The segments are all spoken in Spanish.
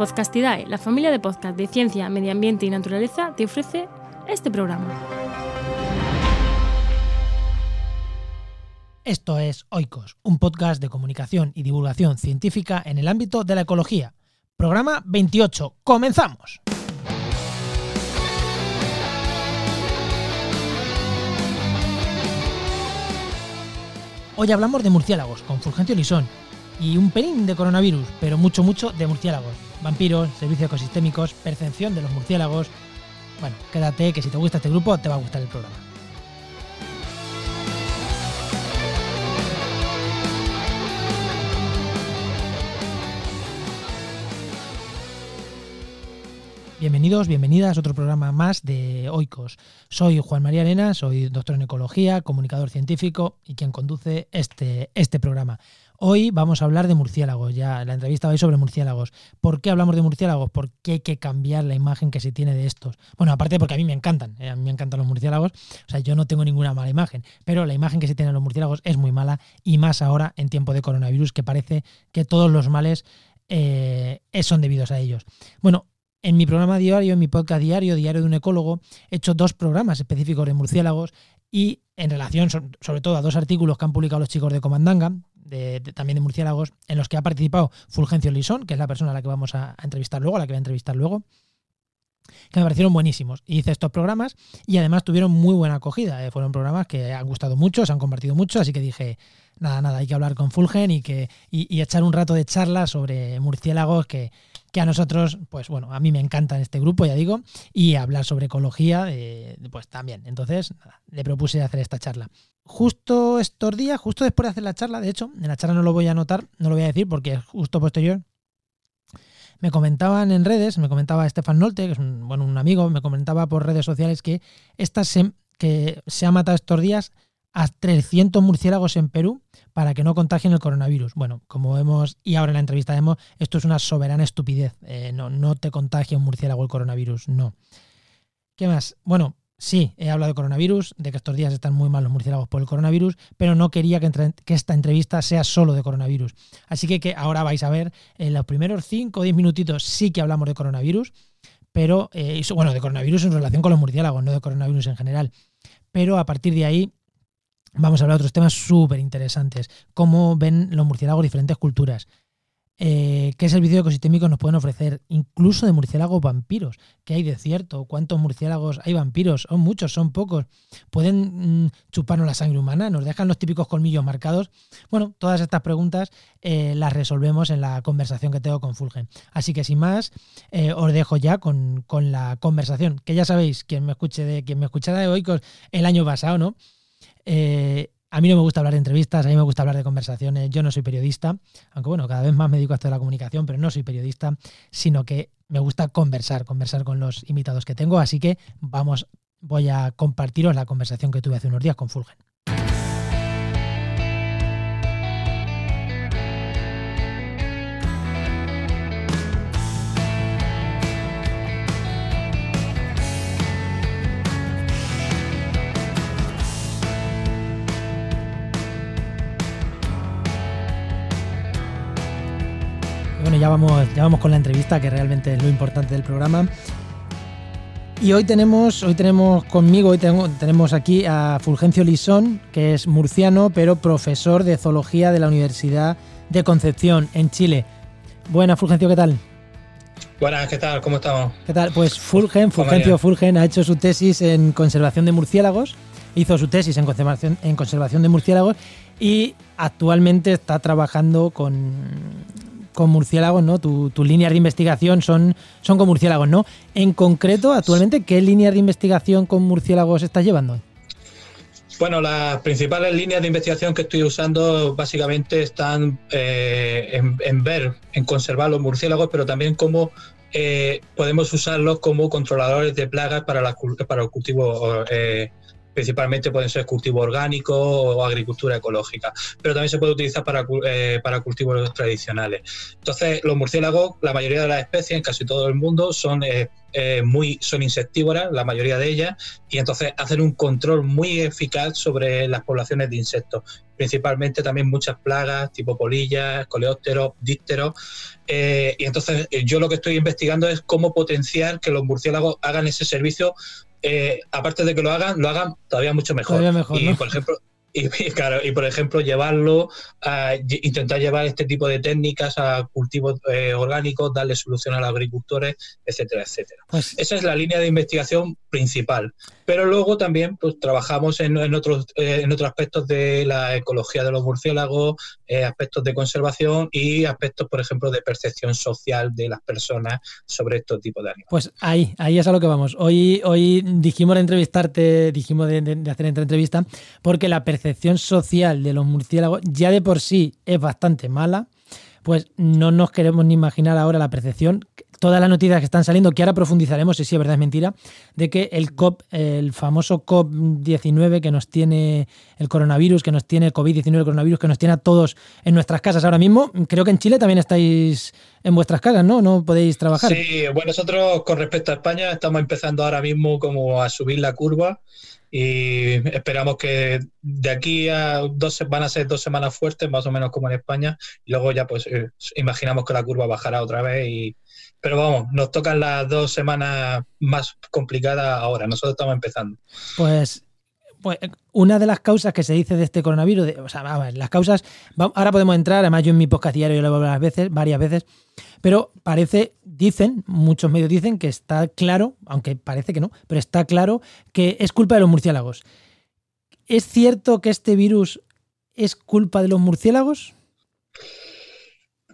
Podcastidae, la familia de podcast de ciencia, medio ambiente y naturaleza, te ofrece este programa. Esto es Oikos, un podcast de comunicación y divulgación científica en el ámbito de la ecología. Programa 28. ¡Comenzamos! Hoy hablamos de murciélagos con Fulgencio Lisón y un pelín de coronavirus, pero mucho, mucho de murciélagos. Vampiros, servicios ecosistémicos, percepción de los murciélagos. Bueno, quédate que si te gusta este grupo te va a gustar el programa. Bienvenidos, bienvenidas a otro programa más de Oikos. Soy Juan María Arena, soy doctor en ecología, comunicador científico y quien conduce este, este programa. Hoy vamos a hablar de murciélagos, ya la entrevista va a ir sobre murciélagos. ¿Por qué hablamos de murciélagos? Porque hay que cambiar la imagen que se tiene de estos. Bueno, aparte porque a mí me encantan, ¿eh? a mí me encantan los murciélagos, o sea, yo no tengo ninguna mala imagen, pero la imagen que se tiene de los murciélagos es muy mala y más ahora en tiempo de coronavirus que parece que todos los males eh, son debidos a ellos. Bueno, en mi programa diario, en mi podcast diario, Diario de un Ecólogo, he hecho dos programas específicos de murciélagos y en relación sobre todo a dos artículos que han publicado los chicos de Comandanga, también de murciélagos, en los que ha participado Fulgencio Lisón, que es la persona a la que vamos a, entrevistar luego, a la que voy a entrevistar luego, que me parecieron buenísimos. hice estos programas y además tuvieron muy buena acogida. Eh, fueron programas que han gustado mucho, se han compartido mucho, así que dije, nada, nada, hay que hablar con Fulgen y, que, y echar un rato de charla sobre murciélagos que, que a nosotros, pues bueno, a mí me encanta este grupo, ya digo, y hablar sobre ecología, eh, pues también. Entonces, le propuse hacer esta charla. Justo estos días, justo después de hacer la charla, de hecho, en la charla no lo voy a anotar, no lo voy a decir porque es justo posterior, me comentaban en redes, me comentaba Estefan Nolte, que es un, bueno, un amigo, me comentaba por redes sociales que, esta que se ha matado estos días a 300 murciélagos en Perú para que no contagien el coronavirus. Bueno, como vemos, y ahora en la entrevista vemos, esto es una soberana estupidez. Eh, no, no te contagia un murciélago el coronavirus, no. ¿Qué más? Bueno, sí, he hablado de coronavirus, de que estos días están muy mal los murciélagos por el coronavirus, pero no quería que, esta entrevista sea solo de coronavirus. Así que, que ahora vais a ver, en los primeros 5 o 10 minutitos sí que hablamos de coronavirus, pero, eh, bueno, de coronavirus en relación con los murciélagos, no de coronavirus en general. Pero a partir de ahí vamos a hablar de otros temas súper interesantes. Cómo ven los murciélagos diferentes culturas. Eh, qué servicios ecosistémicos nos pueden ofrecer, incluso de murciélagos vampiros. ¿Qué hay de cierto? ¿Cuántos murciélagos hay vampiros? Son muchos, son pocos. ¿Pueden mm, chuparnos la sangre humana? ¿Nos dejan los típicos colmillos marcados? Bueno, todas estas preguntas eh, las resolvemos en la conversación que tengo con Fulgen. Así que sin más, eh, os dejo ya con, la conversación, que ya sabéis, quien me escuche de quien me escuchara de hoy el año pasado, ¿no? Eh, a mí no me gusta hablar de entrevistas, a mí me gusta hablar de conversaciones. Yo no soy periodista, aunque bueno, cada vez más me dedico a esto de la comunicación, pero no soy periodista, sino que me gusta conversar, conversar con los invitados que tengo. Así que vamos, voy a compartiros la conversación que tuve hace unos días con Fulgen. Vamos, ya vamos con la entrevista, que realmente es lo importante del programa. Y hoy tenemos, hoy tenemos conmigo, hoy tenemos aquí a Fulgencio Lisón, que es murciano, pero profesor de zoología de la Universidad de Concepción, en Chile. Buenas, Fulgencio, ¿qué tal? Buenas, ¿qué tal? ¿Cómo estamos? ¿Qué tal? Pues Fulgen, Fulgencio Fulgen ha hecho su tesis en conservación de murciélagos, hizo su tesis en conservación, en conservación de murciélagos y actualmente está trabajando con con murciélagos, ¿no? Tus tu líneas de investigación son, son con murciélagos, ¿no? En concreto, actualmente, ¿qué líneas de investigación con murciélagos estás llevando? Bueno, las principales líneas de investigación que estoy usando básicamente están eh, en, ver, en conservar los murciélagos, pero también cómo eh, podemos usarlos como controladores de plagas para, para el cultivo eh, principalmente pueden ser cultivo orgánico o agricultura ecológica, pero también se puede utilizar para, eh, para cultivos tradicionales. Entonces, los murciélagos, la mayoría de las especies en casi todo el mundo son eh, muy, son insectívoras, la mayoría de ellas, y entonces hacen un control muy eficaz sobre las poblaciones de insectos, principalmente también muchas plagas tipo polillas, coleópteros, dípteros. Eh, y entonces eh, yo lo que estoy investigando es cómo potenciar que los murciélagos hagan ese servicio aparte de que lo hagan, lo hagan todavía mucho mejor. y, por ejemplo, y, claro, y por ejemplo, llevarlo a intentar llevar este tipo de técnicas a cultivos eh, orgánicos, darle solución a los agricultores, etcétera, etcétera. Pues Esa es la línea de investigación principal. Pero luego también pues, trabajamos en, otros, eh, en aspectos de la ecología de los murciélagos, eh, aspectos de conservación y aspectos, por ejemplo, de percepción social de las personas sobre estos tipos de animales. Pues ahí, ahí es a lo que vamos. Hoy, hoy dijimos de entrevistarte, dijimos de, de hacer esta entrevista, porque la percepción social de los murciélagos ya de por sí es bastante mala, pues no nos queremos ni imaginar ahora la percepción, todas las noticias que están saliendo, que ahora profundizaremos si sí es verdad es mentira, de que el COP, el famoso COP19 que nos tiene el coronavirus, que nos tiene el COVID-19, el coronavirus, que nos tiene a todos en nuestras casas ahora mismo, creo que en Chile también estáis en vuestras casas, ¿no? No podéis trabajar. Sí, bueno, nosotros con respecto a España estamos empezando ahora mismo como a subir la curva y esperamos que de aquí a dos van a ser dos semanas fuertes, más o menos como en España, y luego ya pues eh, imaginamos que la curva bajará otra vez y pero vamos, nos tocan las dos semanas más complicadas ahora, nosotros estamos empezando. Pues pues, una de las causas que se dice de este coronavirus, o sea, las causas, ahora podemos entrar, además yo en mi podcast diario lo he varias veces, varias veces, pero parece, dicen, muchos medios dicen que está claro, aunque parece que no, pero está claro que es culpa de los murciélagos. ¿Es cierto que este virus es culpa de los murciélagos?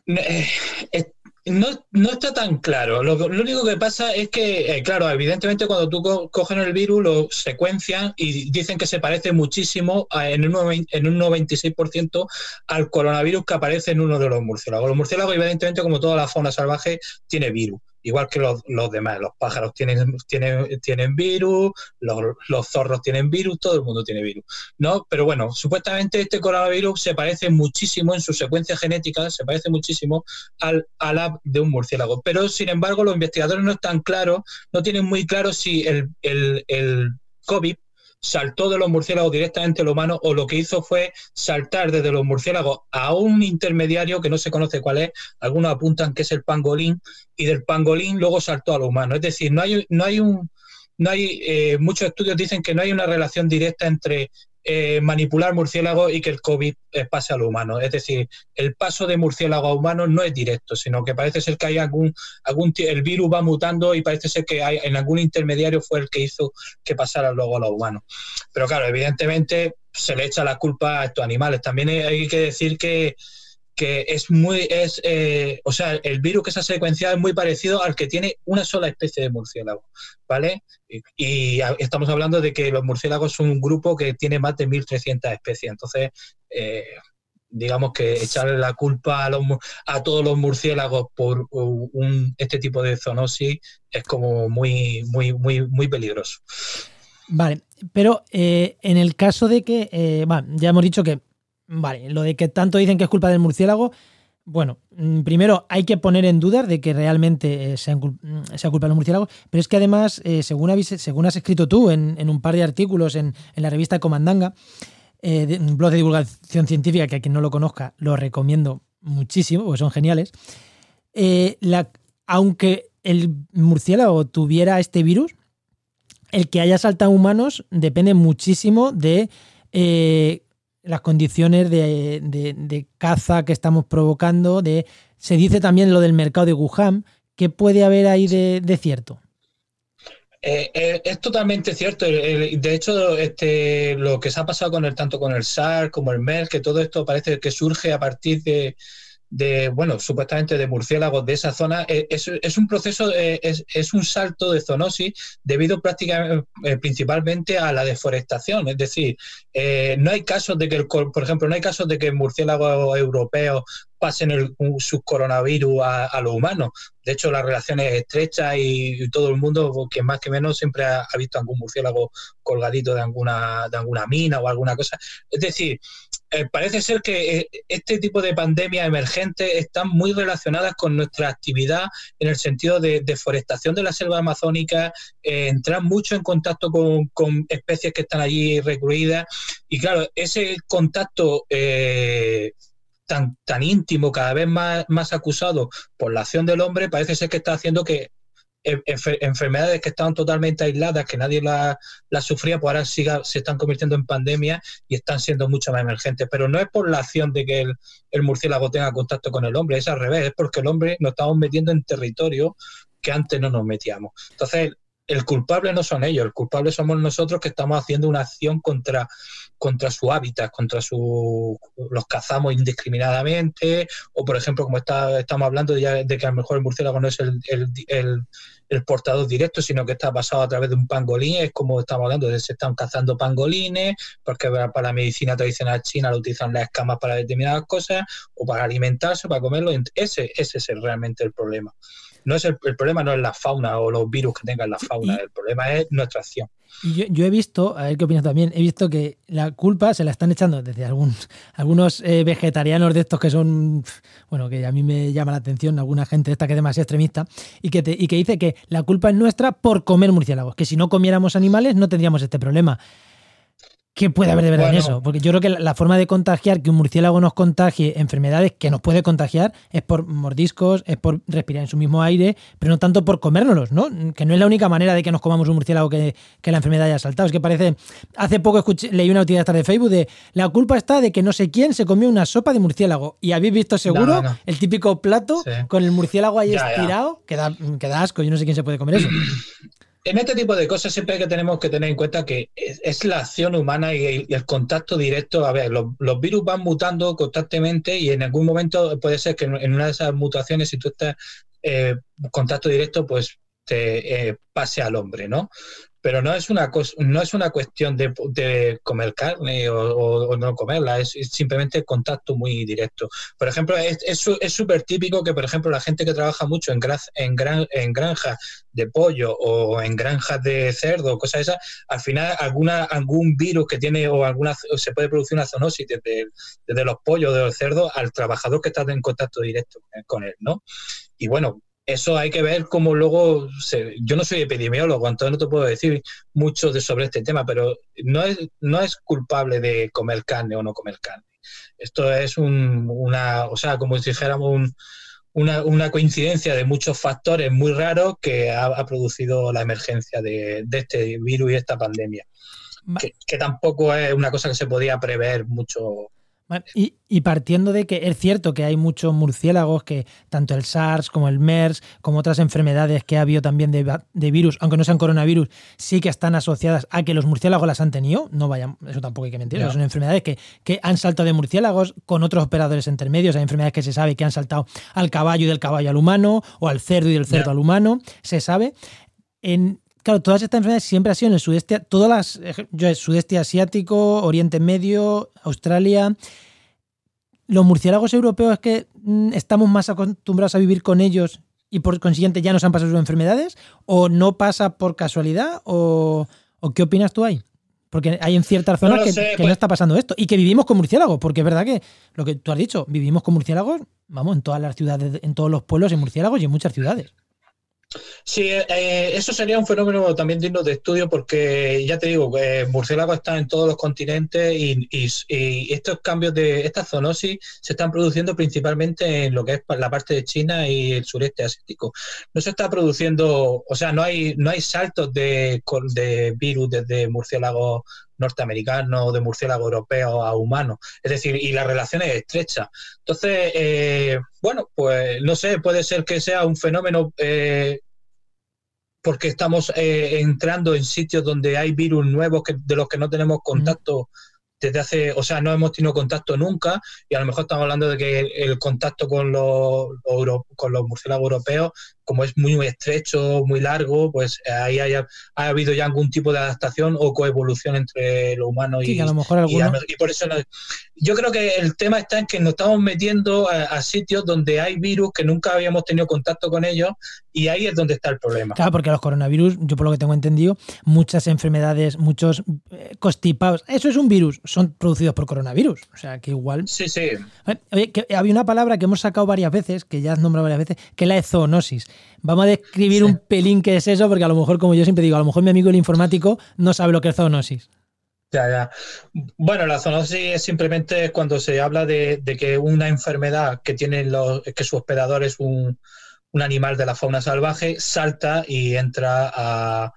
Eh, no, no está tan claro. Lo, único que pasa es que, eh, claro, evidentemente cuando tú cogen el virus, lo secuencian y dicen que se parece muchísimo en, un, en un 96% al coronavirus que aparece en uno de los murciélagos. Los murciélagos, evidentemente, como toda la fauna salvaje, tiene virus igual que los, demás. Los pájaros tienen, tienen, tienen virus, los, zorros tienen virus, todo el mundo tiene virus. ¿no? Pero bueno, supuestamente este coronavirus se parece muchísimo en su secuencia genética, se parece muchísimo al, a la de un murciélago. Pero sin embargo, los investigadores no están claros, no tienen muy claro si el, el, el COVID saltó de los murciélagos directamente al humano o lo que hizo fue saltar desde los murciélagos a un intermediario que no se conoce cuál es, algunos apuntan que es el pangolín, y del pangolín luego saltó al humano. Es decir, no hay, no hay un... No hay, eh, muchos estudios dicen que no hay una relación directa entre eh, manipular murciélagos y que el COVID eh, pase a lo humano. Es decir, el paso de murciélago a humano no es directo, sino que parece ser que hay algún, algún el virus va mutando y parece ser que hay, en algún intermediario fue el que hizo que pasara luego a los humanos. Pero claro, evidentemente se le echa la culpa a estos animales. También hay que decir que que es muy, es, eh, o sea, el virus que se ha secuenciado es muy parecido al que tiene una sola especie de murciélago, ¿vale? Y, estamos hablando de que los murciélagos son un grupo que tiene más de 1.300 especies, entonces, eh, digamos que echarle la culpa a, los, a todos los murciélagos por un, este tipo de zoonosis es como muy, muy, muy, muy peligroso. Vale, pero eh, en el caso de que, ya hemos dicho que Vale, lo de que tanto dicen que es culpa del murciélago, bueno, mm, primero hay que poner en duda de que realmente eh, sea, mm, sea, culpa del murciélago, pero es que además, eh, según, según, has escrito tú en, un par de artículos en, la revista Comandanga, eh, un blog de divulgación científica que a quien no lo conozca lo recomiendo muchísimo, porque son geniales, aunque el murciélago tuviera este virus, el que haya saltado humanos depende muchísimo de las condiciones de, caza que estamos provocando. De, se dice también lo del mercado de Wuhan. ¿Qué puede haber ahí de, cierto? Eh, eh, es totalmente cierto. De hecho, este, lo que se ha pasado con el tanto con el SARS como el MERS, que todo esto parece que surge a partir de, de, bueno, supuestamente de murciélagos de esa zona, eh, es, un proceso, eh, es, un salto de zoonosis debido prácticamente, eh, principalmente a la deforestación. Es decir, no hay casos de que, por ejemplo, no hay casos de que el murciélago europeo pasen el, un subcoronavirus a, a los humanos. De hecho, la relación es estrecha y, todo el mundo, que más que menos, siempre ha, visto algún murciélago colgadito de alguna, de alguna mina o alguna cosa. Es decir, eh, parece ser que eh, este tipo de pandemias emergentes están muy relacionadas con nuestra actividad en el sentido de deforestación de la selva amazónica, eh, entrar mucho en contacto con, con, especies que están allí recluidas y claro, ese contacto tan, tan íntimo, cada vez más, más acusado por la acción del hombre, parece ser que está haciendo que enfermedades que estaban totalmente aisladas, que nadie las la sufría, pues ahora siga, se están convirtiendo en pandemia y están siendo mucho más emergentes. Pero no es por la acción de que el murciélago tenga contacto con el hombre, es al revés, es porque el hombre nos estamos metiendo en territorio que antes no nos metíamos. Entonces, el culpable no son ellos, el culpable somos nosotros que estamos haciendo una acción contra, contra su hábitat, contra su los cazamos indiscriminadamente, o por ejemplo, como está, estamos hablando ya de que a lo mejor el murciélago no es el, el, portador directo, sino que está pasado a través de un pangolín, es como estamos hablando de se están cazando pangolines, porque para la medicina tradicional china lo utilizan las escamas para determinadas cosas, o para alimentarse, para comerlo, ese, ese es realmente el problema no es el, problema no es la fauna o los virus que tengan la fauna, el problema es nuestra acción. Yo, he visto, a ver qué opinas también, he visto que la culpa se la están echando desde algunos, algunos eh, vegetarianos de estos que son, bueno, que a mí me llama la atención, alguna gente de esta que es demasiado extremista, y que, y que dice que la culpa es nuestra por comer murciélagos, que si no comiéramos animales no tendríamos este problema. ¿Qué puede haber de verdad en eso? Porque yo creo que la, forma de contagiar, que un murciélago nos contagie enfermedades que nos puede contagiar, es por mordiscos, es por respirar en su mismo aire, pero no tanto por comérnoslos, ¿no? Que no es la única manera de que nos comamos un murciélago que, la enfermedad haya saltado. Es que parece. Hace poco escuché, leí una noticia de Facebook de la culpa está de que no sé quién se comió una sopa de murciélago. Y habéis visto seguro el típico plato con el murciélago ahí estirado, Que, da, que da asco. Yo no sé quién se puede comer eso. en este tipo de cosas siempre que tenemos que tener en cuenta que es, la acción humana y, el contacto directo. A ver, los, virus van mutando constantemente y en algún momento puede ser que en una de esas mutaciones, si tú estás eh, contacto directo, pues te eh, pase al hombre, ¿no? Pero no es una no es una cuestión de, comer carne o, no comerla, es, simplemente contacto muy directo. Por ejemplo, es súper típico que, por ejemplo, la gente que trabaja mucho en, en, gran, en granjas de pollo o en granjas de cerdo cosas esas, al final alguna, algún virus que tiene o alguna se puede producir una zoonosis desde, desde los pollos, de los cerdos, al trabajador que está en contacto directo con él, ¿no? Y bueno, eso hay que ver cómo luego, yo no soy epidemiólogo, entonces no te puedo decir mucho de, sobre este tema, pero no es, no es culpable de comer carne o no comer carne. Esto es un, una, o sea, como si dijéramos una, coincidencia de muchos factores muy raros que ha, producido la emergencia de, este virus y esta pandemia. Que, que, tampoco es una cosa que se podía prever mucho, y, partiendo de que es cierto que hay muchos murciélagos que tanto el SARS como el MERS, como otras enfermedades que ha habido también de, virus, aunque no sean coronavirus, sí que están asociadas a que los murciélagos las han tenido. No vayan, eso tampoco hay que mentir. Son enfermedades que, que, han saltado de murciélagos con otros operadores intermedios. Hay enfermedades que se sabe que han saltado al caballo y del caballo al humano, o al cerdo y del cerdo al humano. Se sabe. En, Claro, todas estas enfermedades siempre han sido en el sudeste, todas las, yo, sudeste asiático, Oriente Medio, Australia. Los murciélagos europeos es que mm, estamos más acostumbrados a vivir con ellos y por consiguiente ya nos han pasado sus enfermedades, o no pasa por casualidad, o, qué opinas tú ahí? Porque hay en ciertas zonas que, no pues está pasando esto y que vivimos con murciélagos, porque es verdad que lo que tú has dicho, vivimos con murciélagos, vamos, en todas las ciudades, en todos los pueblos hay murciélagos y en muchas ciudades. Sí, eh, eso sería un fenómeno también digno de estudio porque ya te digo, eh, murciélago está en todos los continentes y, estos cambios de esta zoonosis se están produciendo principalmente en lo que es la parte de China y el sureste asiático. No se está produciendo, o sea, no hay no hay saltos de, de virus desde murciélago norteamericano, de murciélago europeo a humano. Es decir, y la relación es estrecha. Entonces, eh, bueno, pues no sé, puede ser que sea un fenómeno eh, porque estamos eh, entrando en sitios donde hay virus nuevos que, de los que no tenemos contacto desde hace, o sea, no hemos tenido contacto nunca y a lo mejor estamos hablando de que el, contacto con los, con los murciélagos europeos, como es muy, muy estrecho, muy largo, pues ahí haya, ha habido ya algún tipo de adaptación o coevolución entre lo humano y, a lo mejor y, por eso yo creo que el tema está en que nos estamos metiendo a, sitios donde hay virus que nunca habíamos tenido contacto con ellos y ahí es donde está el problema. Claro, porque los coronavirus, yo por lo que tengo entendido, muchas enfermedades, muchos eh, constipados, eso es un virus, son producidos por coronavirus. O sea, que igual... Sí, sí. Oye, que había una palabra que hemos sacado varias veces, que ya has nombrado varias veces, que es la zoonosis. Vamos a describir un pelín qué es eso, porque a lo mejor, como yo siempre digo, a lo mejor mi amigo el informático no sabe lo que es zoonosis. Ya, ya. Bueno, la zoonosis es simplemente cuando se habla de, que una enfermedad que tiene los, que su hospedador es un, animal de la fauna salvaje salta y entra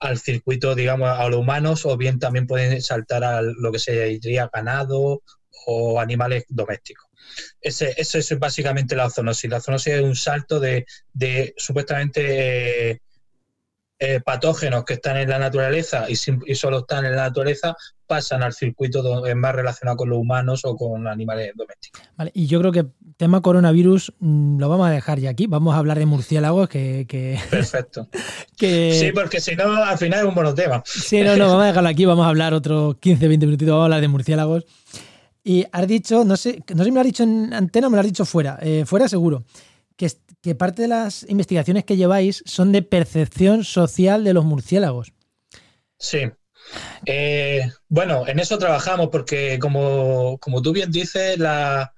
al circuito, digamos, a los humanos, o bien también pueden saltar a lo que se diría ganado o animales domésticos. Ese, eso es básicamente la zoonosis. La zoonosis es un salto de, supuestamente eh, eh, patógenos que están en la naturaleza y, solo están en la naturaleza pasan al circuito más relacionado con los humanos o con animales domésticos. Vale, y yo creo que tema coronavirus mm, lo vamos a dejar ya aquí. Vamos a hablar de murciélagos que... Perfecto. Sí, porque si no, al final es un monotema. Sí, no, no, vamos a dejarlo aquí. Vamos a hablar otros 15, 20 minutitos. Vamos a hablar de murciélagos. Y has dicho, no sé, no sé si me lo has dicho en antena o me lo has dicho fuera. Eh, fuera seguro que, parte de las investigaciones que lleváis son de percepción social de los murciélagos. Sí. Eh, bueno, en eso trabajamos porque, como, tú bien dices, la,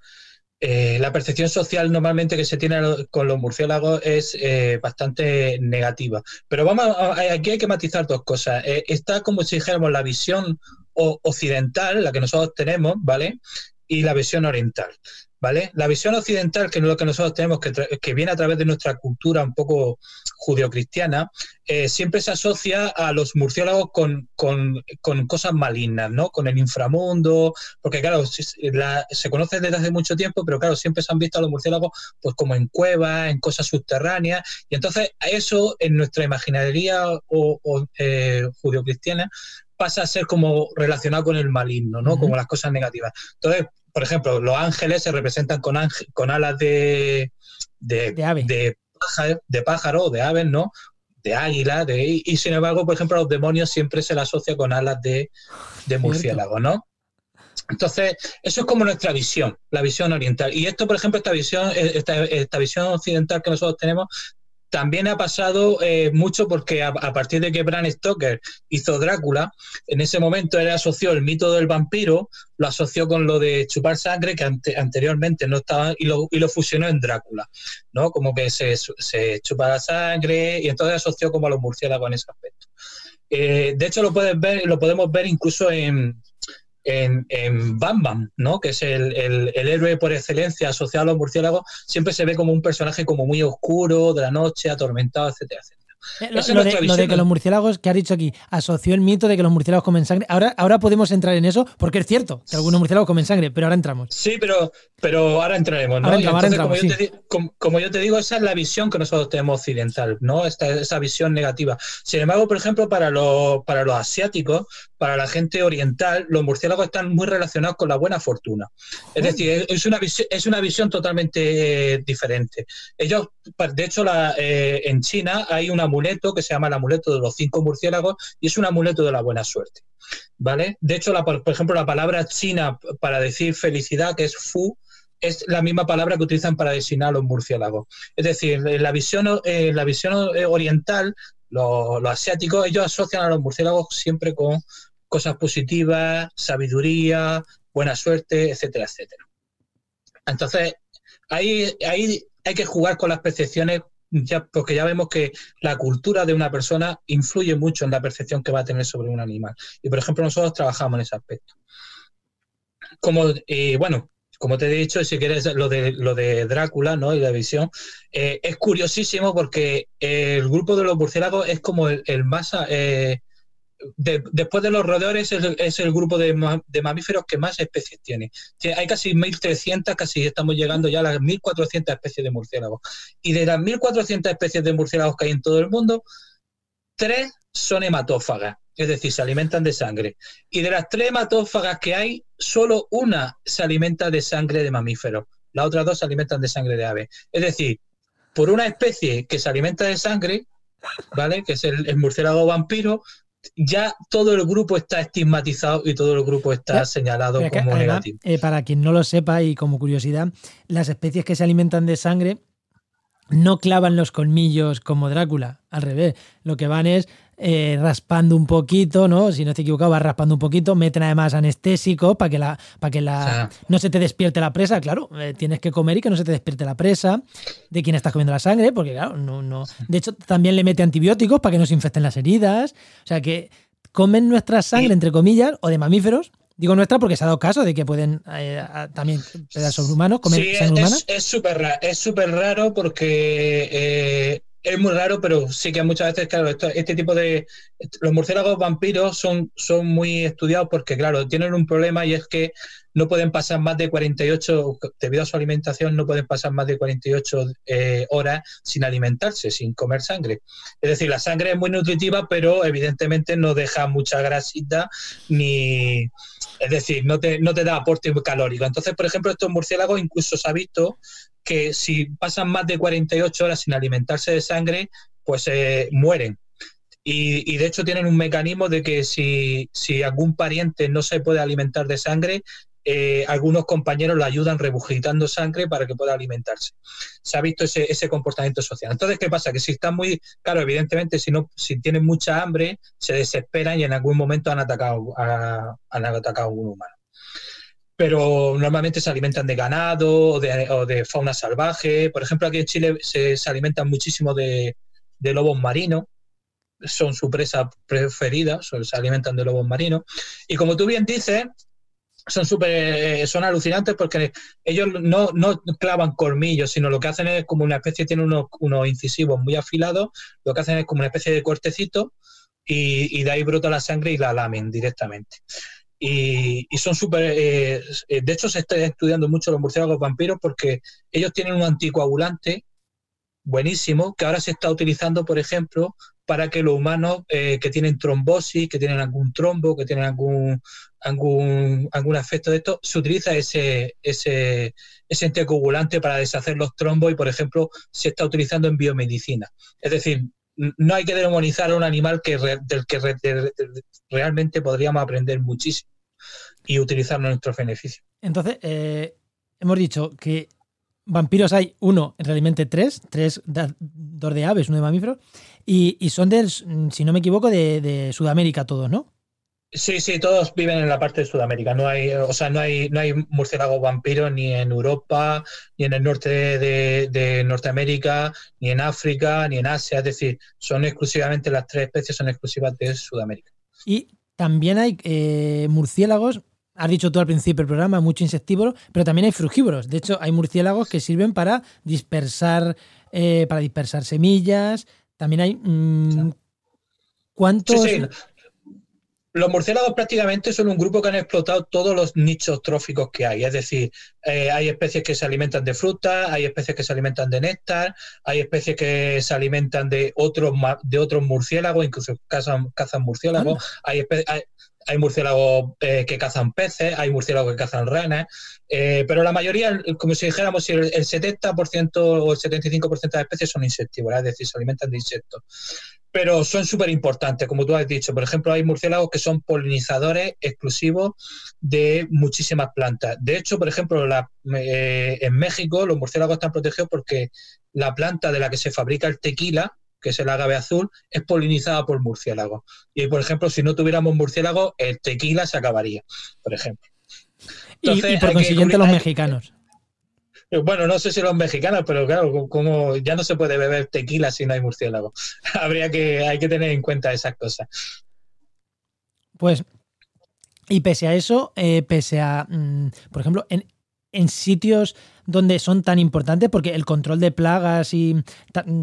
eh, la, percepción social normalmente que se tiene con los murciélagos es bastante negativa. Pero vamos aquí hay que matizar dos cosas. está como si dijéramos la visión occidental, la que nosotros tenemos, ¿vale? Y la visión oriental. ¿vale? La visión occidental, que es lo que nosotros tenemos, que, viene a través de nuestra cultura un poco judeocristiana, eh, siempre se asocia a los murciélagos con, cosas malignas, ¿no? Con el inframundo, porque claro, se conoce desde hace mucho tiempo, pero claro, siempre se han visto a los murciélagos pues como en cuevas, en cosas subterráneas, y entonces eso en nuestra imaginaria o, o eh, judeocristiana pasa a ser como relacionado con el maligno, ¿no? Como las cosas negativas. Entonces, por ejemplo, los ángeles se representan con, con alas de, de, de, pájaro, o de aves, ¿no? De águila, de, y sin embargo, por ejemplo, a los demonios siempre se le asocia con alas de, murciélago, ¿no? Entonces, eso es como nuestra visión, la visión oriental. Y esto, por ejemplo, esta visión, esta, esta visión occidental que nosotros tenemos, también ha pasado eh, mucho porque a, partir de que Bram Stoker hizo Drácula, en ese momento él asoció el mito del vampiro, lo asoció con lo de chupar sangre, que anteriormente no estaba, y lo, y lo fusionó en Drácula, ¿no? Como que se, se chupa la sangre y entonces asoció como a los murciélagos en ese aspecto. Eh, de hecho, lo puedes ver, lo podemos ver incluso en, en, en Bam Bam, ¿no? que es el, héroe por excelencia asociado a los murciélagos, siempre se ve como un personaje como muy oscuro, de la noche, atormentado, etcétera, etcétera. Eh, lo, de, que los murciélagos, que ha dicho aquí, asoció el mito de que los murciélagos comen sangre. Ahora, ahora podemos entrar en eso, porque es cierto que algunos murciélagos comen sangre, pero ahora entramos. Sí, pero, pero ahora entraremos, ¿no? como, yo te, digo, esa es la visión que nosotros tenemos occidental, ¿no? Esta, esa visión negativa. Sin embargo, por ejemplo, para los, para los asiáticos, para la gente oriental, los murciélagos están muy relacionados con la buena fortuna. Es decir, es una, visión, es una visión totalmente eh, diferente. Ellos, de hecho, la, eh, en China hay una amuleto que se llama el amuleto de los cinco murciélagos y es un amuleto de la buena suerte. ¿Vale? De hecho, por ejemplo, la palabra china para decir felicidad, que es fu, es la misma palabra que utilizan para designar a los murciélagos. Es decir, en la visión, la visión oriental, los, asiáticos, ellos asocian a los murciélagos siempre con cosas positivas, sabiduría, buena suerte, etcétera, etcétera. Entonces, ahí hay que jugar con las percepciones porque ya vemos que la cultura de una persona influye mucho en la percepción que va a tener sobre un animal. Y por ejemplo, nosotros trabajamos en ese aspecto. Como, eh, bueno, como te he dicho, si quieres lo de, lo de Drácula ¿no? y la visión, eh, es curiosísimo porque el grupo de los murciélagos es como el, más eh, después de los roedores es el, grupo de, mamíferos que más especies tiene. Hay casi 1.300, casi estamos llegando ya a las 1.400 especies de murciélagos. Y de las 1.400 especies de murciélagos que hay en todo el mundo, tres son hematófagas, es decir, se alimentan de sangre. Y de las tres hematófagas que hay, solo una se alimenta de sangre de mamíferos. Las otras dos se alimentan de sangre de aves. Es decir, por una especie que se alimenta de sangre, ¿vale? Que es el murciélago vampiro, ya todo el grupo está estigmatizado y todo el grupo está señalado como negativo. Eh, para quien no lo sepa y como curiosidad, las especies que se alimentan de sangre no clavan los colmillos como Drácula, al revés, lo que van es eh, raspando un poquito, ¿no? Si no te equivocado, vas raspando un poquito, meten además anestésico para que la, para que la no se te despierte la presa, claro, eh, tienes que comer y que no se te despierte la presa de quien estás comiendo la sangre, porque claro, no, no. De hecho, también le mete antibióticos para que no se infecten las heridas. O sea que comen nuestra sangre, entre comillas, o de mamíferos, Digo nuestra porque se ha dado caso de que pueden eh, también pedazos humanos comer sí, sangre humana. Es súper raro, es súper raro porque eh, es muy raro, pero sí que muchas veces, claro, este tipo de. Los murciélagos vampiros son, son muy estudiados porque, claro, tienen un problema y es que no pueden pasar más de 48, debido a su alimentación, no pueden pasar más de 48 eh, horas sin alimentarse, sin comer sangre. Es decir, la sangre es muy nutritiva, pero evidentemente no deja mucha grasita ni. Es decir, no te, no te da aporte calórico. Entonces, por ejemplo, estos murciélagos incluso se ha visto que si pasan más de 48 horas sin alimentarse de sangre, pues eh, mueren. Y, de hecho tienen un mecanismo de que si, si, algún pariente no se puede alimentar de sangre, eh, algunos compañeros lo ayudan rebujitando sangre para que pueda alimentarse. Se ha visto ese, ese, comportamiento social. Entonces, ¿qué pasa? Que si están muy, claro, evidentemente, si no, si tienen mucha hambre, se desesperan y en algún momento han atacado a, han atacado a un humano. Pero normalmente se alimentan de ganado o de, fauna salvaje. Por ejemplo, aquí en Chile se, alimentan muchísimo de, de lobos marinos son su presa preferida, se alimentan de lobos marinos. Y como tú bien dices, son súper eh, son alucinantes porque ellos no, no, clavan colmillos, sino lo que hacen es como una especie, tienen unos, unos incisivos muy afilados, lo que hacen es como una especie de cortecito y, de ahí brota la sangre y la lamen directamente. Y, y son súper, eh, eh, de hecho se está estudiando mucho los murciélagos vampiros porque ellos tienen un anticoagulante buenísimo que ahora se está utilizando, por ejemplo, para que los humanos que tienen trombosis, que tienen algún trombo, que tienen algún algún, algún efecto de esto, se utiliza ese, ese, ese anticoagulante para deshacer los trombos y, por ejemplo, se está utilizando en biomedicina. Es decir, no hay que demonizar a un animal que del que realmente podríamos aprender muchísimo y utilizarlo en nuestros beneficios. Entonces, eh, hemos dicho que vampiros hay uno, realmente tres, tres, dos de aves, uno de mamíferos, y, y son del, si no me equivoco, de, de Sudamérica todos, ¿no? Sí, sí, todos viven en la parte de Sudamérica. No hay, o sea, no hay, no hay murciélago vampiro ni en Europa, ni en el norte de, Norteamérica, ni en África, ni en Asia. Es decir, son exclusivamente las tres especies, son exclusivas de Sudamérica. Y también hay eh, murciélagos. Has dicho tú al principio del programa, mucho insectívoro, pero también hay frugívoros. De hecho, hay murciélagos que sirven para dispersar, eh, para dispersar semillas. También hay. Mm, ¿Cuántos? Sí, sí. Los murciélagos prácticamente son un grupo que han explotado todos los nichos tróficos que hay. Es decir, eh, hay especies que se alimentan de frutas, hay especies que se alimentan de néctar, hay especies que se alimentan de otros de otros murciélagos, incluso cazan, cazan murciélagos. Hay, hay, murciélagos eh, que cazan peces, hay murciélagos que cazan ranas, eh, pero la mayoría, como si dijéramos, el, el 70% o el 75% de las especies son insectívoras, es decir, se alimentan de insectos pero son súper importantes, como tú has dicho. Por ejemplo, hay murciélagos que son polinizadores exclusivos de muchísimas plantas. De hecho, por ejemplo, eh, en México los murciélagos están protegidos porque la planta de la que se fabrica el tequila, que es el agave azul, es polinizada por murciélagos. Y, por ejemplo, si no tuviéramos murciélagos, el tequila se acabaría, por ejemplo. y, por consiguiente los mexicanos. Eh, bueno, no sé si los mexicanos, pero claro, como ya no se puede beber tequila si no hay murciélago. Habría que, hay que tener en cuenta esas cosas. Pues, y pese a eso, eh, pese a, mm, por ejemplo, en, sitios donde son tan importantes, porque el control de plagas y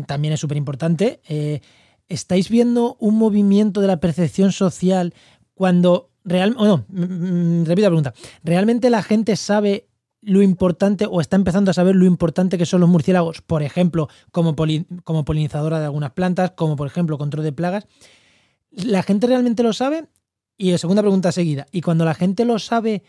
también es súper importante, eh, ¿estáis viendo un movimiento de la percepción social cuando real, mm, repito la pregunta, ¿realmente la gente sabe lo importante o está empezando a saber lo importante que son los murciélagos, por ejemplo, como polinizadora de algunas plantas, como por ejemplo control de plagas. ¿La gente realmente lo sabe? Y segunda pregunta seguida, ¿y cuando la gente lo sabe,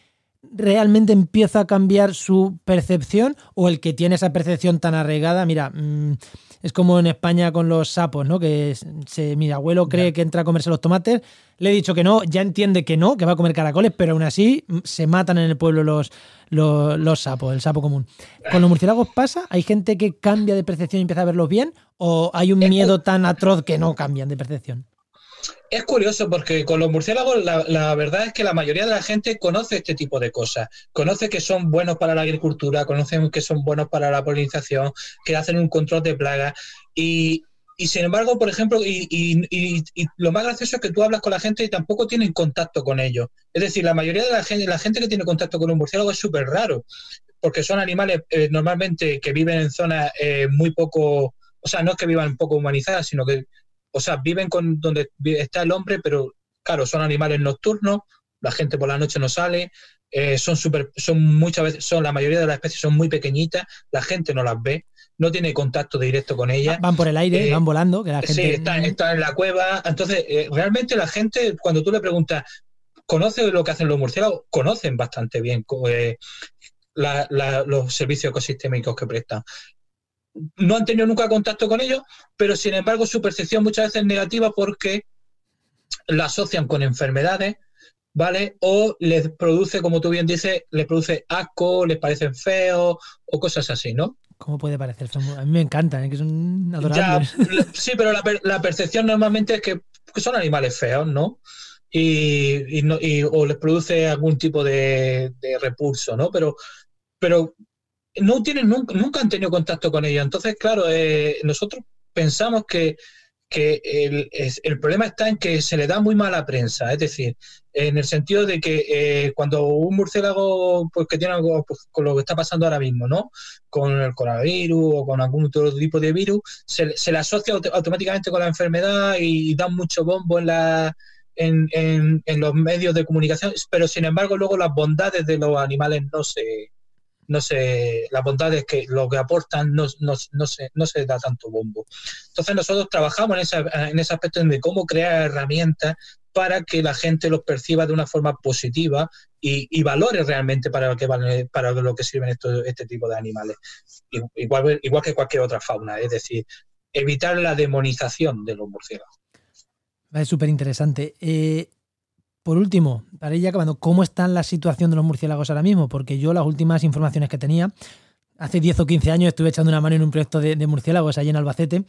realmente empieza a cambiar su percepción o el que tiene esa percepción tan arraigada, mira, mm, es como en España con los sapos, ¿no? Que se, mi abuelo cree que entra a comerse los tomates, le he dicho que no, ya entiende que no, que va a comer caracoles, pero aún así mm, se matan en el pueblo los, los, sapos, el sapo común. ¿Con los murciélagos pasa? ¿Hay gente que cambia de percepción y empieza a verlos bien? ¿O hay un miedo tan atroz que no cambian de percepción? Es curioso porque con los murciélagos la, verdad es que la mayoría de la gente conoce este tipo de cosas. Conoce que son buenos para la agricultura, conocen que son buenos para la polinización, que hacen un control de plagas. Y, sin embargo, por ejemplo, y, lo más gracioso es que tú hablas con la gente y tampoco tienen contacto con ellos. Es decir, la mayoría de la gente, la gente que tiene contacto con un murciélago es súper raro, porque son animales eh, normalmente que viven en zonas eh, muy poco, o sea, no es que vivan poco humanizadas, sino que o sea, viven con donde está el hombre, pero claro, son animales nocturnos, la gente por la noche no sale, eh, son super, son muchas veces, son la mayoría de las especies son muy pequeñitas, la gente no las ve, no tiene contacto directo con ellas. Van por el aire, eh, van volando, que la gente... Sí, están, en la cueva. Entonces, eh, realmente la gente, cuando tú le preguntas, ¿conoce lo que hacen los murciélagos? Conocen bastante bien los servicios ecosistémicos que prestan no han tenido nunca contacto con ellos, pero sin embargo su percepción muchas veces es negativa porque la asocian con enfermedades, ¿vale? O les produce, como tú bien dices, les produce asco, les parecen feos o cosas así, ¿no? ¿Cómo puede parecer? A mí me encantan, ¿eh? que son adorables. sí, pero la, percepción normalmente es que son animales feos, ¿no? Y, no, o les produce algún tipo de, de repulso, ¿no? Pero, pero no tienen nunca, han tenido contacto con ellos. Entonces, claro, eh, nosotros pensamos que, el, problema está en que se le da muy mala prensa, es decir, en el sentido de que eh, cuando un murciélago pues, que tiene algo pues, con lo que está pasando ahora mismo, ¿no? Con el coronavirus o con algún otro tipo de virus, se, le asocia automáticamente con la enfermedad y, dan mucho bombo en la, en, en, los medios de comunicación, pero sin embargo luego las bondades de los animales no se, no se, las bondades que lo que aportan no, no, no, se, no se da tanto bombo. Entonces nosotros trabajamos en, esa, en ese aspecto de cómo crear herramientas para que la gente los perciba de una forma positiva y, y valore realmente para lo que vale, para lo que sirven estos, este tipo de animales. Igual, igual que cualquier otra fauna, es decir, evitar la demonización de los murciélagos. Es súper interesante. Eh, por último, para ir acabando, ¿cómo está la situación de los murciélagos ahora mismo? Porque yo las últimas informaciones que tenía, hace 10 o 15 años estuve echando una mano en un proyecto de, murciélagos allí en Albacete,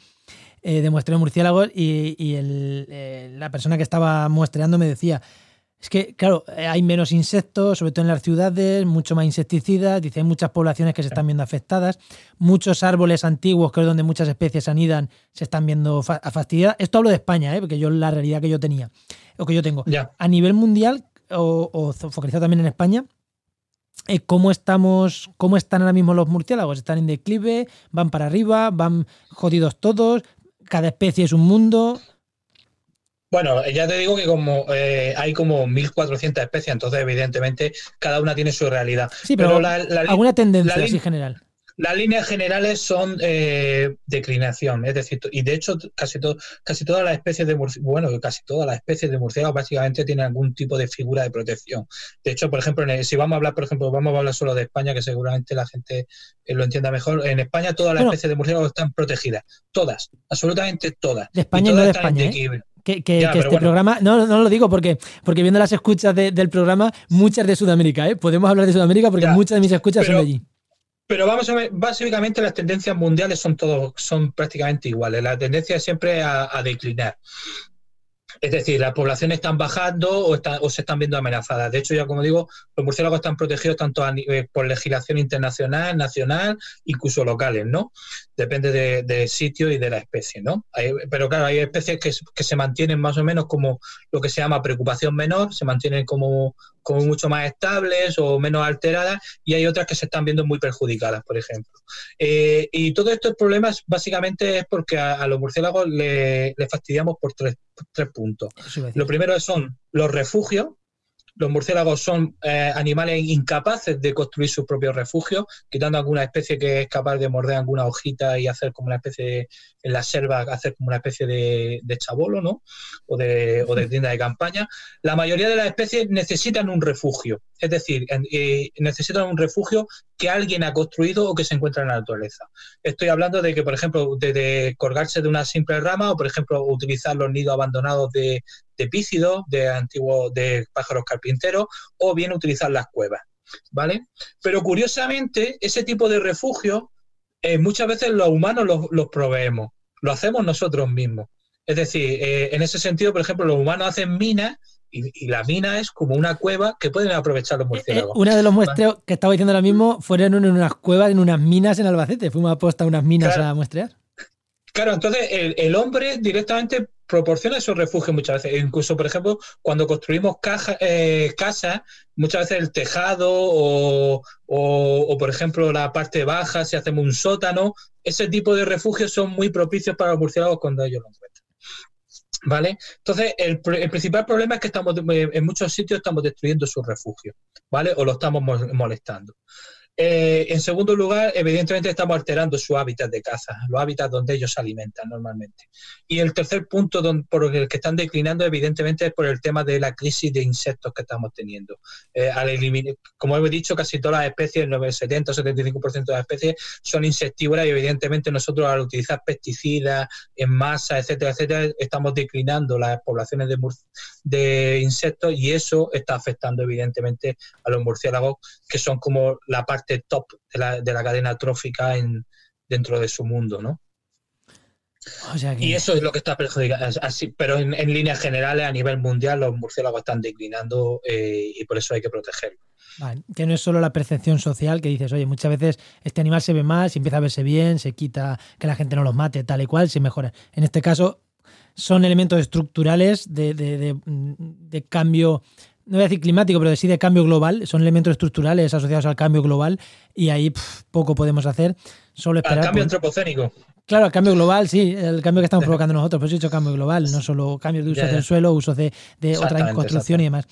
eh, de muestreo de murciélagos, y, eh, la persona que estaba muestreando me decía, es que, claro, eh, hay menos insectos, sobre todo en las ciudades, mucho más insecticidas, dice, hay muchas poblaciones que se están viendo afectadas, muchos árboles antiguos, que es donde muchas especies anidan, se están viendo fastidiadas. Esto hablo de España, ¿eh? porque yo la realidad que yo tenía lo que yo tengo. A nivel mundial, o, focalizado también en España, eh, ¿cómo, estamos, ¿cómo están ahora mismo los murciélagos? ¿Están en declive? ¿Van para arriba? ¿Van jodidos todos? ¿Cada especie es un mundo? Bueno, ya te digo que como eh, hay como 1.400 especies, entonces evidentemente cada una tiene su realidad. Sí, pero, alguna tendencia así general. Las líneas generales son eh, declinación, es decir, y de hecho casi, casi todas las especies de murciélagos, bueno, casi todas las especies de murciélagos básicamente tienen algún tipo de figura de protección. De hecho, por ejemplo, si vamos a hablar, por ejemplo, vamos a hablar solo de España, que seguramente la gente eh, lo entienda mejor, en España todas las especies de murciélagos están protegidas, todas, absolutamente todas. De España y, no de España. ¿eh? Que, este programa, no, no lo digo porque, porque viendo las escuchas del programa, muchas de Sudamérica, ¿eh? podemos hablar de Sudamérica porque muchas de mis escuchas son de allí. Pero vamos a ver, básicamente las tendencias mundiales son todos, son prácticamente iguales. La tendencia siempre a, a declinar. Es decir, las poblaciones están bajando o, o, se están viendo amenazadas. De hecho, ya como digo, los murciélagos están protegidos tanto por legislación internacional, nacional, incluso locales, ¿no? Depende del de sitio y de la especie, ¿no? pero claro, hay especies que, se mantienen más o menos como lo que se llama preocupación menor, se mantienen como como mucho más estables o menos alteradas y hay otras que se están viendo muy perjudicadas, por ejemplo. Eh, y todos estos problemas básicamente es porque a, los murciélagos le, fastidiamos por tres, tres puntos. Lo primero son los refugios, los murciélagos son eh, animales incapaces de construir sus propios refugios, quitando alguna especie que es capaz de morder alguna hojita y hacer como una especie de, en la selva, hacer como una especie de, de chabolo, ¿no? O de, o de tienda de campaña. La mayoría de las especies necesitan un refugio. Es decir, eh, necesitan un refugio que alguien ha construido o que se encuentra en la naturaleza. Estoy hablando de que, por ejemplo, de, colgarse de una simple rama o, por ejemplo, utilizar los nidos abandonados de, pícidos, de antiguos, de pájaros carpinteros, o bien utilizar las cuevas. ¿Vale? Pero curiosamente, ese tipo de refugio eh, muchas veces los humanos los, proveemos, lo hacemos nosotros mismos. Es decir, eh, en ese sentido, por ejemplo, los humanos hacen minas y, la mina es como una cueva que pueden aprovechar los eh, murciélagos. Uno de los muestreos que estaba diciendo ahora mismo fueron en unas cuevas, en unas minas en Albacete. Fuimos a posta unas minas a muestrear. Claro, entonces el, hombre directamente proporciona esos refugios muchas veces. Incluso, por ejemplo, cuando construimos eh, casas, muchas veces el tejado o, por ejemplo, la parte baja, si hacemos un sótano, ese tipo de refugios son muy propicios para los murciélagos cuando ellos lo encuentran. ¿Vale? Entonces, el, el, principal problema es que estamos en muchos sitios estamos destruyendo sus refugios, ¿vale? O lo estamos molestando. Eh, en segundo lugar, evidentemente estamos alterando su hábitat de caza, los hábitats donde ellos se alimentan normalmente. Y el tercer punto por el que están declinando, evidentemente, es por el tema de la crisis de insectos que estamos teniendo. Eh, al eliminar, como he dicho, casi todas las especies, el 70 o 75% de las especies son insectívoras y evidentemente nosotros al utilizar pesticidas en masa, etcétera, etcétera, estamos declinando las poblaciones de, de insectos y eso está afectando evidentemente a los murciélagos, que son como la parte top de la, de la cadena trófica en, dentro de su mundo, ¿no? Y eso es lo que está perjudicando. Así, pero en, líneas generales, a nivel mundial, los murciélagos están declinando eh, y por eso hay que protegerlos. que no es solo la percepción social que dices, oye, muchas veces este animal se ve mal, si empieza a verse bien, se quita que la gente no los mate, tal y cual, se mejora. En este caso, son elementos estructurales de, de, de cambio no voy a decir climático, pero sí de cambio global, son elementos estructurales asociados al cambio global y ahí poco podemos hacer. Solo esperar. Al cambio antropocénico. Claro, el cambio global, sí, el cambio que estamos provocando nosotros, pues he dicho cambio global, no solo cambios de uso del suelo, uso de, otra construcción y demás.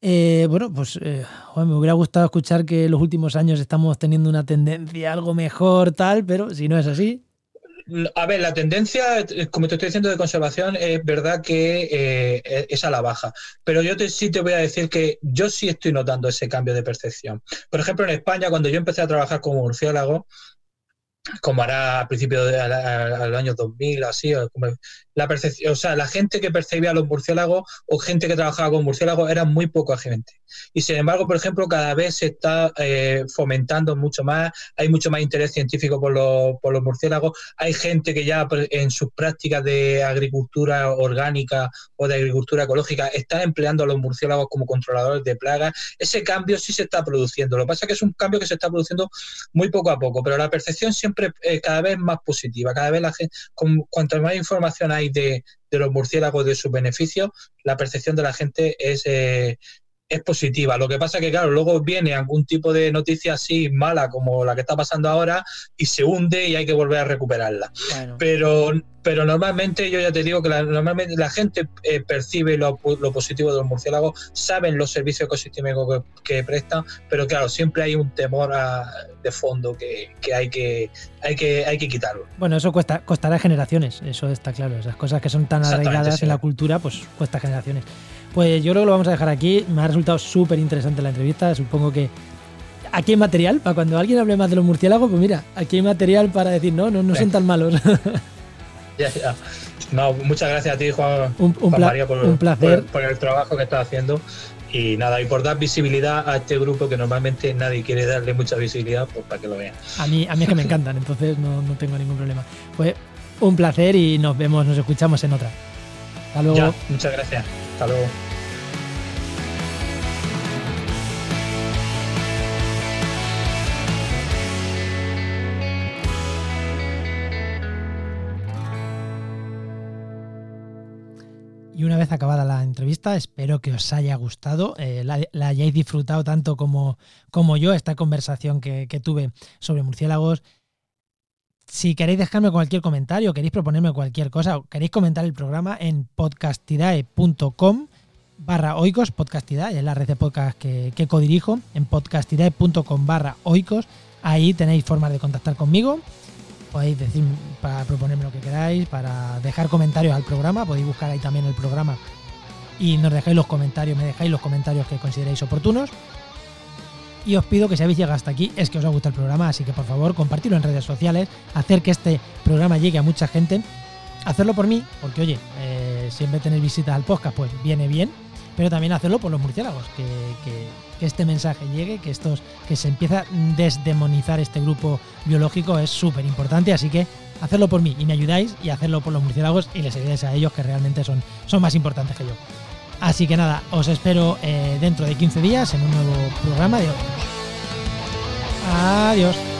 Eh, bueno, pues eh, me hubiera gustado escuchar que en los últimos años estamos teniendo una tendencia algo mejor, tal, pero si no es así, a ver, la tendencia, eh, como te estoy diciendo, de conservación es verdad que eh, es a la baja. Pero yo sí te voy a decir que yo sí estoy notando ese cambio de percepción. Por ejemplo, en España, cuando yo empecé a trabajar como murciélago, como hará a principios del año 2000, así, la percepción, o sea, la gente que percibía los murciélagos o gente que trabajaba con murciélagos era muy poca gente. Y sin embargo, por ejemplo, cada vez se está eh, fomentando mucho más, hay mucho más interés científico por los, por los murciélagos, hay gente que ya pues, en sus prácticas de agricultura orgánica o de agricultura ecológica está empleando a los murciélagos como controladores de plagas. Ese cambio sí se está produciendo. Lo que pasa es que es un cambio que se está produciendo muy poco a poco, pero la percepción siempre es cada vez más positiva, cada vez la gente, con, cuanto más información hay de, los murciélagos, de sus beneficios, la percepción de la gente es, eh, es positiva. Lo que pasa que, claro, luego viene algún tipo de noticia así mala como la que está pasando ahora y se hunde y hay que volver a recuperarla. Pero, pero normalmente, yo ya te digo que la, normalmente la gente eh, percibe lo, positivo de los murciélagos, saben los servicios ecosistémicos que, prestan, pero claro, siempre hay un temor de fondo que, hay que hay que hay que quitarlo. Bueno, eso cuesta, costará generaciones, eso está claro. Esas cosas que son tan arraigadas en la cultura, pues cuesta generaciones. Pues yo creo que lo vamos a dejar aquí. Me ha resultado súper interesante la entrevista. Supongo que aquí hay material para cuando alguien hable más de los murciélagos. Pues mira, aquí hay material para decir, no, no, no son tan malos. Ya, ya. No, muchas gracias a ti, Juan, un, María, por, un placer. Por, el trabajo que estás haciendo. Y nada, y por dar visibilidad a este grupo que normalmente nadie quiere darle mucha visibilidad, pues para que lo vean. A mí, a mí es que me encantan, entonces no, no tengo ningún problema. Pues un placer y nos vemos, nos escuchamos en otra. Hasta luego. muchas gracias. Hasta luego. Y una vez acabada la entrevista, espero que os haya gustado, eh, la, hayáis disfrutado tanto como, como yo, esta conversación que, tuve sobre murciélagos. Si queréis dejarme cualquier comentario, queréis proponerme cualquier cosa, o queréis comentar el programa en podcastidae.com barra oikos, podcastidae, es la red de podcast que, que codirijo, en podcastidae.com barra oikos. Ahí tenéis formas de contactar conmigo podéis decir para proponerme lo que queráis, para dejar comentarios al programa, podéis buscar ahí también el programa y nos dejáis los comentarios, me dejáis los comentarios que consideréis oportunos. Y os pido que si habéis llegado hasta aquí es que os ha gustado el programa, así que por favor compartirlo en redes sociales, hacer que este programa llegue a mucha gente. Hacerlo por mí, porque oye, eh, siempre tener visitas al podcast, pues viene bien, pero también hacerlo por los murciélagos, que, que, este mensaje llegue, que estos, que se empieza a desdemonizar este grupo biológico es súper importante, así que hacerlo por mí y me ayudáis y hacerlo por los murciélagos y les ayudáis a ellos que realmente son, son más importantes que yo. Así que nada, os espero eh, dentro de 15 días en un nuevo programa de hoy. Adiós.